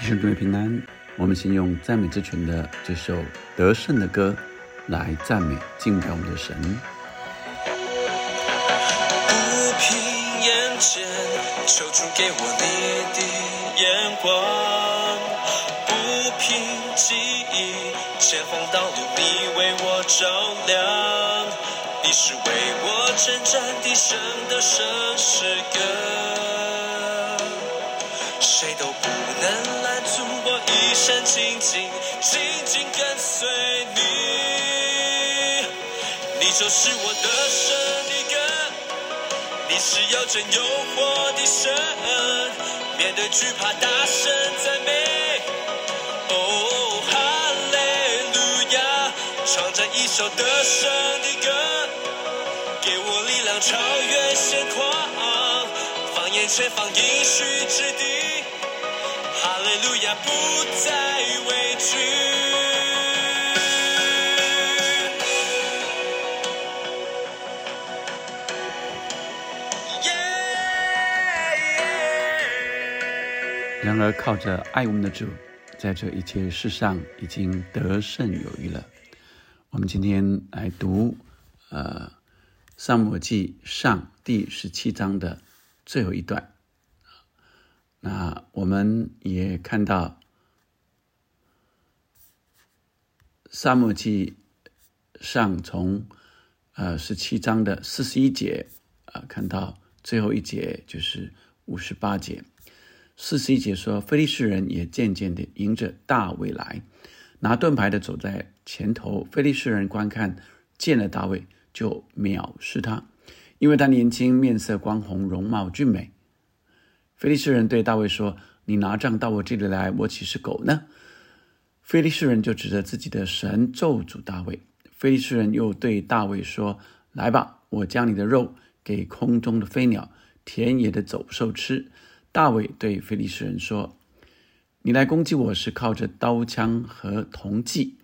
弟兄姊妹平安，我们先用赞美之泉的这首得胜的歌来赞美敬拜我们的神。不凭眼见，求主给我你的眼光；不凭记忆，前方道路你为我照亮。你是为我征战的神的圣诗歌，谁都不能拦阻我一生紧紧紧紧跟随你。你就是我的神的歌，你是有真有活的神，面对惧怕大声赞美。哦，哈利路亚，唱着一首得胜的歌，给我力量超越现况，放眼前方应许之地，哈利路亚不再畏惧。然而，靠着爱我们的主，在这一切事上已经得胜有余了。我们今天来读，呃，《撒母记上》第十七章的最后一段。那我们也看到，《撒母记上》从呃十七章的四十一节啊、看到最后一节就是五十八节。四十一节说，非利士人也渐渐地迎着大卫来，拿盾牌的走在前头。非利士人观看，见了大卫，就藐视他，因为他年轻，面色光红，容貌俊美。非利士人对大卫说：“你拿杖到我这里来，我岂是狗呢？”非利士人就指着自己的神咒诅大卫。非利士人又对大卫说：“来吧，我将你的肉给空中的飞鸟、田野的走兽吃。”大卫对非利士人说：“你来攻击我是靠着刀枪和铜器，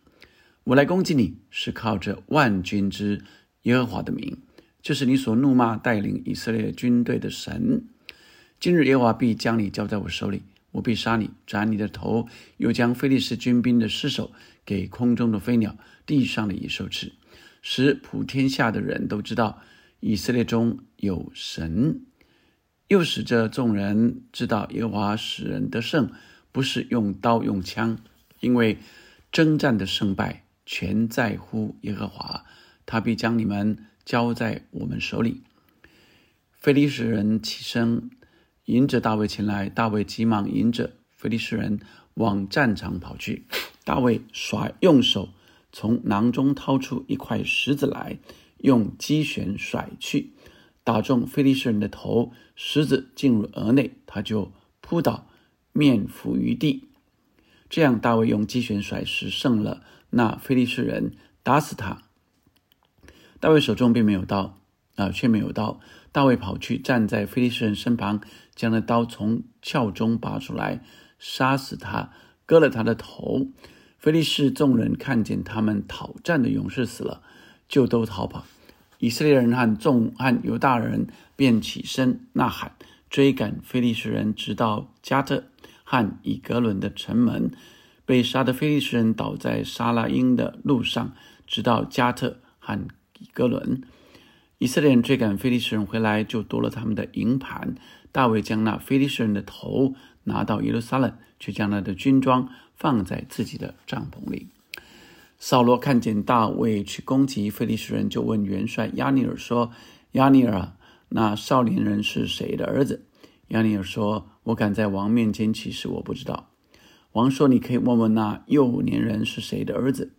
我来攻击你是靠着万军之耶和华的名，就是你所怒骂带领以色列军队的神。今日耶和华必将你交在我手里，我必杀你，斩你的头，又将非利士军兵的尸首给空中的飞鸟、地上的野兽吃，使普天下的人都知道以色列中有神。”又使这众人知道耶和华使人得胜，不是用刀用枪，因为征战的胜败全在乎耶和华，他必将你们交在我们手里。非利士人起身迎着大卫前来，大卫急忙迎着非利士人往战场跑去。大卫甩用手从囊中掏出一块石子来，用机旋甩去。打中非利士人的头，石子进入额内，他就扑倒，面伏于地。这样，大卫用机旋甩石胜了那非利士人，打死他。大卫手中并没有刀，啊，却没有刀。大卫跑去站在非利士人身旁，将那刀从鞘中拔出来，杀死他，割了他的头。非利士众人看见他们讨战的勇士死了，就都逃跑。以色列人和众和犹大人便起身呐喊，追赶非利士人，直到加特和以格伦的城门。被杀的非利士人倒在沙拉因的路上，直到加特和以格伦。以色列人追赶非利士人回来，就夺了他们的营盘。大卫将那非利士人的头拿到耶路撒冷，却将他的军装放在自己的帐篷里。扫罗看见大卫去攻击非利士人，就问元帅亚尼尔说：“亚尼尔，那少年人是谁的儿子？”亚尼尔说：“我敢在王面前起誓，我不知道。”王说：“你可以问问那幼年人是谁的儿子。”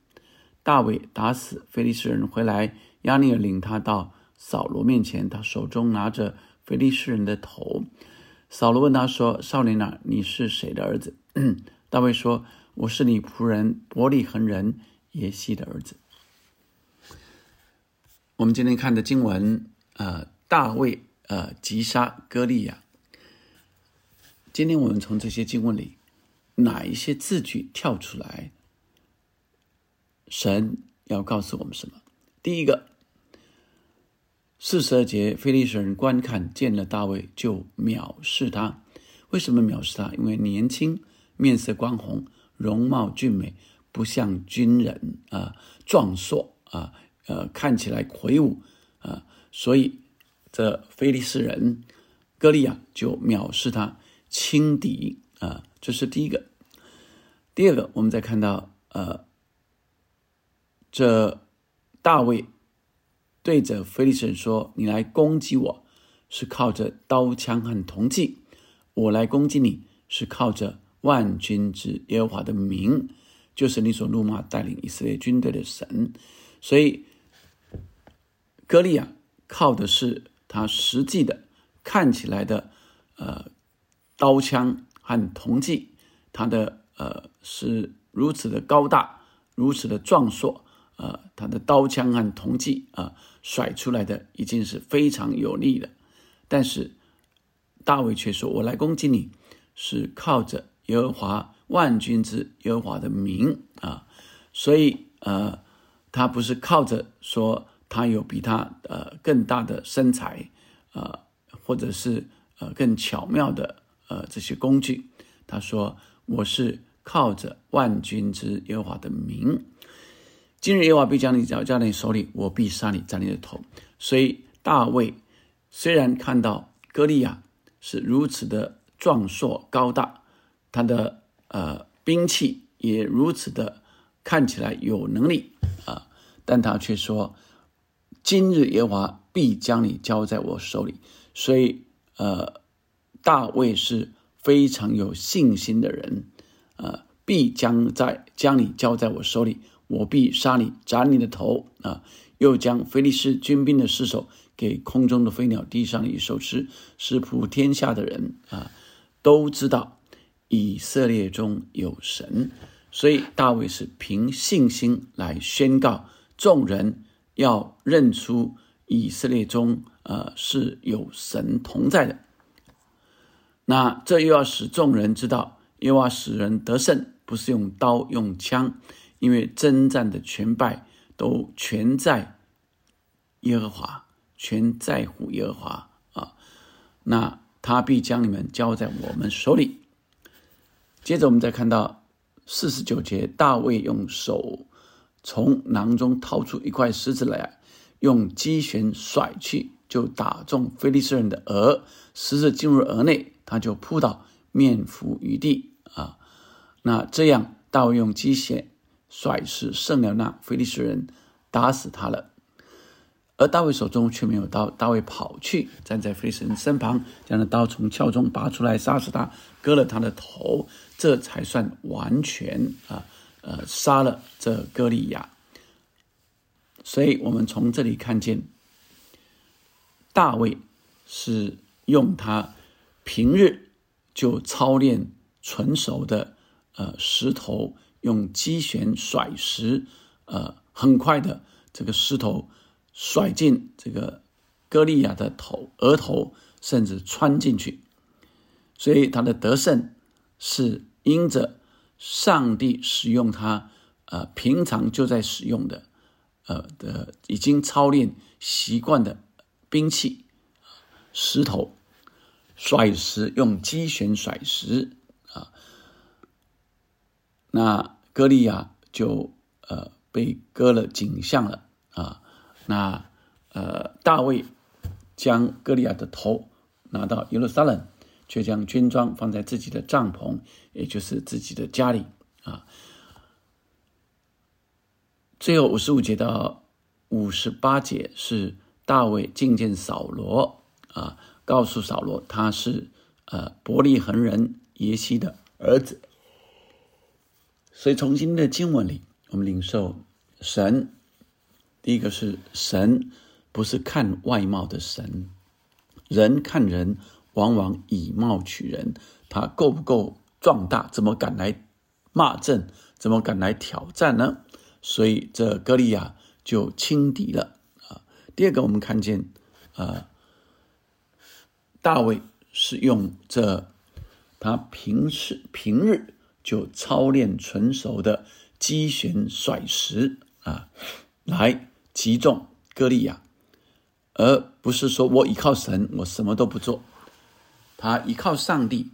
大卫打死非利士人回来，亚尼尔领他到扫罗面前，他手中拿着非利士人的头。扫罗问他说：“少年啊，你是谁的儿子？” 大卫说：“我是你仆人伯利恒人。”耶西的儿子。我们今天看的经文，呃，大卫呃击杀歌利亚。今天我们从这些经文里，哪一些字句跳出来？神要告诉我们什么？第一个，四十二节，非利士人观看见了大卫，就藐视他。为什么藐视他？因为年轻，面色光红，容貌俊美，不像军人啊，壮硕啊，呃，看起来魁梧啊，所以这菲利斯人歌利亚就藐视他，轻敌啊，这是第一个。第二个，我们再看到呃，这大卫对着菲利斯人说：“你来攻击我，是靠着刀枪和铜器；我来攻击你，是靠着万军之耶和华的名，就是你所怒骂带领以色列军队的神。”所以，歌利亚靠的是他实际的看起来的呃刀枪和铜器，他的呃是如此的高大，如此的壮硕。呃，他的刀枪和铜器啊，甩出来的已经是非常有力的。但是大卫却说：“我来攻击你，是靠着耶和华万军之耶和华的名啊。”所以呃，他不是靠着说他有比他呃更大的身材呃，或者是呃更巧妙的呃这些工具。他说：“我是靠着万军之耶和华的名。”今日耶和华必将你交交在你手里，我必杀你，斩你的头。所以大卫虽然看到歌利亚是如此的壮硕高大，他的呃兵器也如此的看起来有能力啊，但他却说：今日耶和华必将你交在我手里。所以呃，大卫是非常有信心的人，呃，必将在将你交在我手里。我必杀你，斩你的头啊！又将菲利士军兵的尸首给空中的飞鸟、递上的野兽吃，使普天下的人啊都知道以色列中有神。所以大卫是凭信心来宣告众人要认出以色列中呃是有神同在的。那这又要使众人知道，又要使人得胜，不是用刀用枪。因为征战的全败都全在耶和华，全在乎耶和华啊！那他必将你们交在我们手里。接着我们再看到四十九节，大卫用手从囊中掏出一块石子来，用机旋甩去，就打中菲利斯人的额，石子进入额内，他就扑倒，面伏于地啊！那这样大卫用机弦。率士胜了那菲利士人，打死他了。而大卫手中却没有刀，大卫跑去站在菲利士人身旁，将那刀从鞘中拔出来，杀死他，割了他的头，这才算完全啊呃杀了这歌利亚。所以我们从这里看见，大卫是用他平日就操练纯熟的呃石头。用机旋甩石，呃，很快的，这个石头甩进这个歌利亚的头额头，甚至穿进去。所以他的得胜是因着上帝使用他，呃，平常就在使用的，呃的已经操练习惯的兵器，石头甩石，用机旋甩石啊，那。歌利亚就呃被割了颈项了啊，那呃大卫将歌利亚的头拿到耶路撒冷，却将军装放在自己的帐篷，也就是自己的家里啊。最后五十五节到五十八节是大卫觐见扫罗啊，告诉扫罗他是呃伯利恒人耶西的儿子。所以，从今天的经文里，我们领受神。第一个是神，不是看外貌的神。人看人，往往以貌取人。他够不够壮大？怎么敢来骂阵？怎么敢来挑战呢？所以，这歌利亚就轻敌了啊。第二个，我们看见啊，大卫是用这他平时平日。就操练纯熟的击旋甩石啊，来击中歌利亚，而不是说我依靠神，我什么都不做。他依靠上帝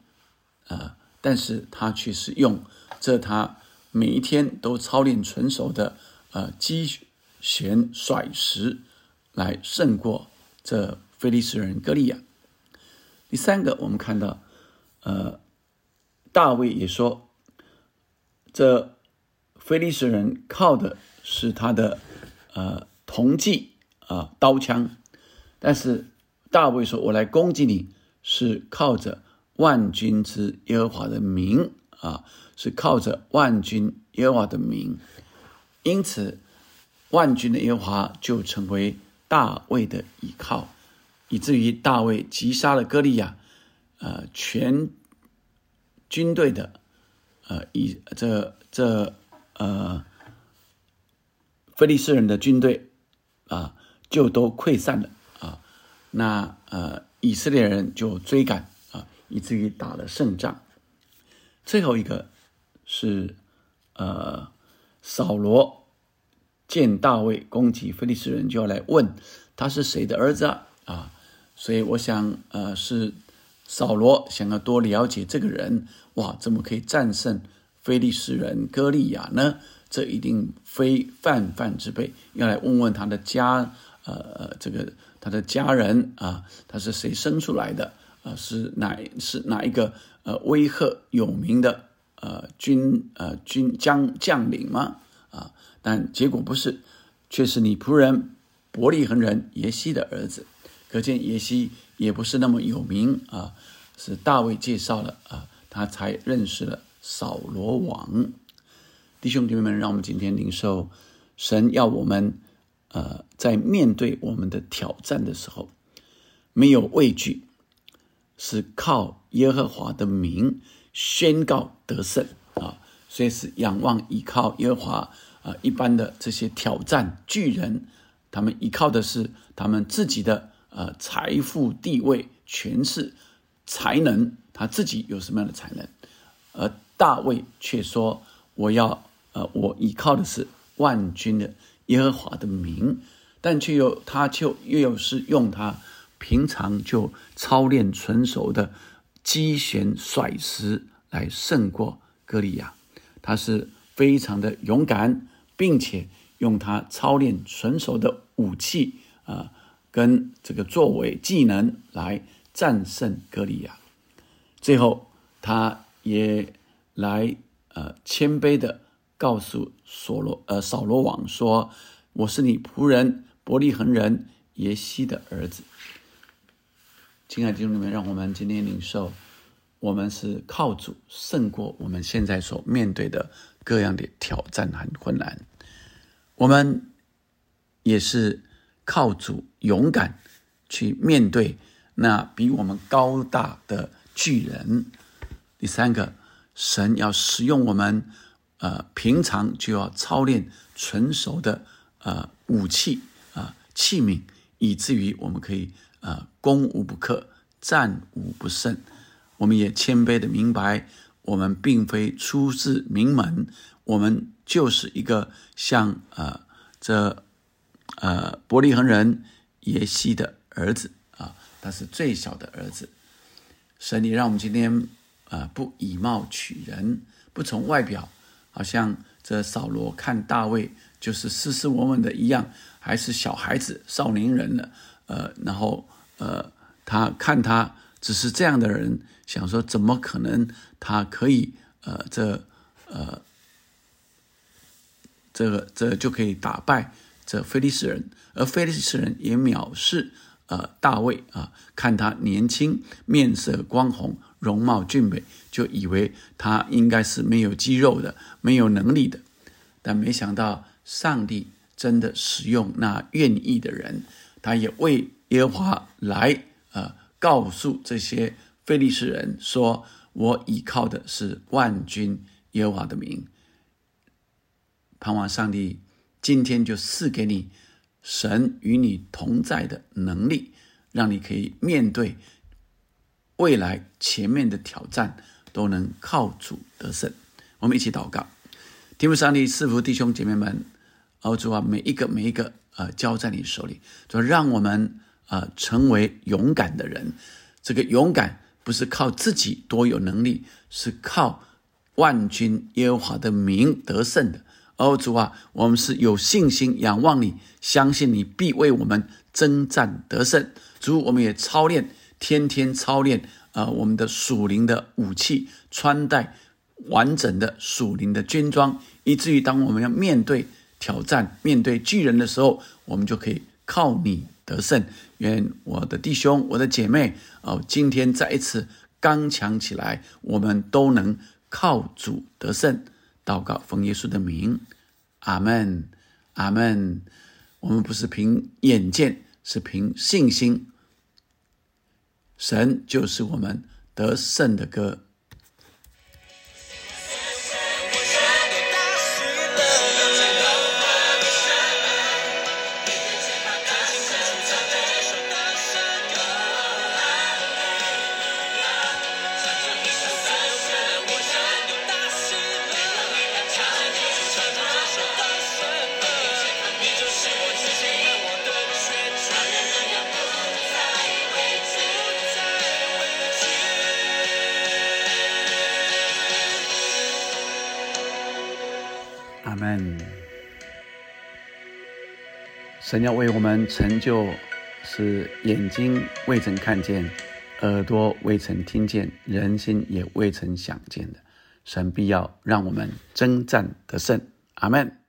啊，但是他却是用这他每一天都操练纯熟的呃击弦甩石来胜过这非利士人歌利亚。第三个，我们看到，呃，大卫也说，这非利士人靠的是他的呃铜器啊刀枪，但是大卫说：“我来攻击你，是靠着万军之耶和华的名啊，是靠着万军耶和华的名。”因此，万军的耶和华就成为大卫的依靠。以至于大卫击杀了歌利亚，呃，全军队的，呃，以这这呃，菲利斯人的军队啊，就都溃散了啊。那呃，以色列人就追赶啊，以至于打了胜仗。最后一个是呃，扫罗见大卫攻击菲利斯人，就要来问他是谁的儿子啊？啊。所以我想，呃，是扫罗想要多了解这个人，哇，怎么可以战胜非利士人歌利亚呢？这一定非泛泛之辈，要来问问他的家，呃呃，这个他的家人啊，他是谁生出来的？啊，是哪是哪一个呃威吓有名的呃军呃军将将领吗？啊，但结果不是，却是你仆人伯利恒人耶西的儿子。可见耶西也不是那么有名啊，是大卫介绍了啊，他才认识了扫罗王。弟兄姐妹们，让我们今天领受神要我们呃，在面对我们的挑战的时候，没有畏惧，是靠耶和华的名宣告得胜啊，所以是仰望依靠耶和华啊。一般的这些挑战巨人，他们依靠的是他们自己的。呃，财富、地位、权势、才能，他自己有什么样的才能？而大卫却说：“我要，呃，我依靠的是万军的耶和华的名。”但却又他就又有是用他平常就操练纯熟的击弦甩石来胜过歌利亚。他是非常的勇敢，并且用他操练纯熟的武器啊。跟这个作为技能来战胜歌利亚，最后他也来呃谦卑的告诉所罗呃扫罗王说：“我是你仆人伯利恒人耶西的儿子。”亲爱的弟兄们，让我们今天领受，我们是靠主胜过我们现在所面对的各样的挑战和困难，我们也是。靠主勇敢去面对那比我们高大的巨人。第三个，神要使用我们，呃，平常就要操练纯熟的呃武器啊器皿，以至于我们可以呃攻无不克，战无不胜。我们也谦卑的明白，我们并非出自名门，我们就是一个像呃这。呃，伯利恒人耶西的儿子啊，他是最小的儿子。神，你让我们今天啊，不以貌取人，不从外表，好像这扫罗看大卫就是斯斯文文的一样，还是小孩子、少年人了。呃，然后呃，他看他只是这样的人，想说怎么可能他可以呃，这呃，这个这就可以打败。这菲利斯人，而菲利斯人也藐视呃大卫啊，看他年轻，面色光红，容貌俊美，就以为他应该是没有肌肉的，没有能力的。但没想到上帝真的使用那愿意的人，他也为耶和华来呃告诉这些菲利斯人说：“我依靠的是万军耶和华的名，盼望上帝。”今天就赐给你神与你同在的能力，让你可以面对未来前面的挑战，都能靠主得胜。我们一起祷告，天父上帝赐福弟兄姐妹们，哦主啊，每一个每一个呃交在你手里，就让我们呃成为勇敢的人。这个勇敢不是靠自己多有能力，是靠万军耶和华的名得胜的。哦，主啊，我们是有信心仰望你，相信你必为我们征战得胜。主，我们也操练，天天操练啊，我们的属灵的武器，穿戴完整的属灵的军装，以至于当我们要面对挑战、面对巨人的时候，我们就可以靠你得胜。愿我的弟兄、我的姐妹哦，今天再一次刚强起来，我们都能靠主得胜。祷告，奉耶稣的名，阿门，阿门。我们不是凭眼见，是凭信心。神就是我们得胜的歌。神要为我们成就，是眼睛未曾看见，耳朵未曾听见，人心也未曾想见的。神必要让我们征战得胜。阿门。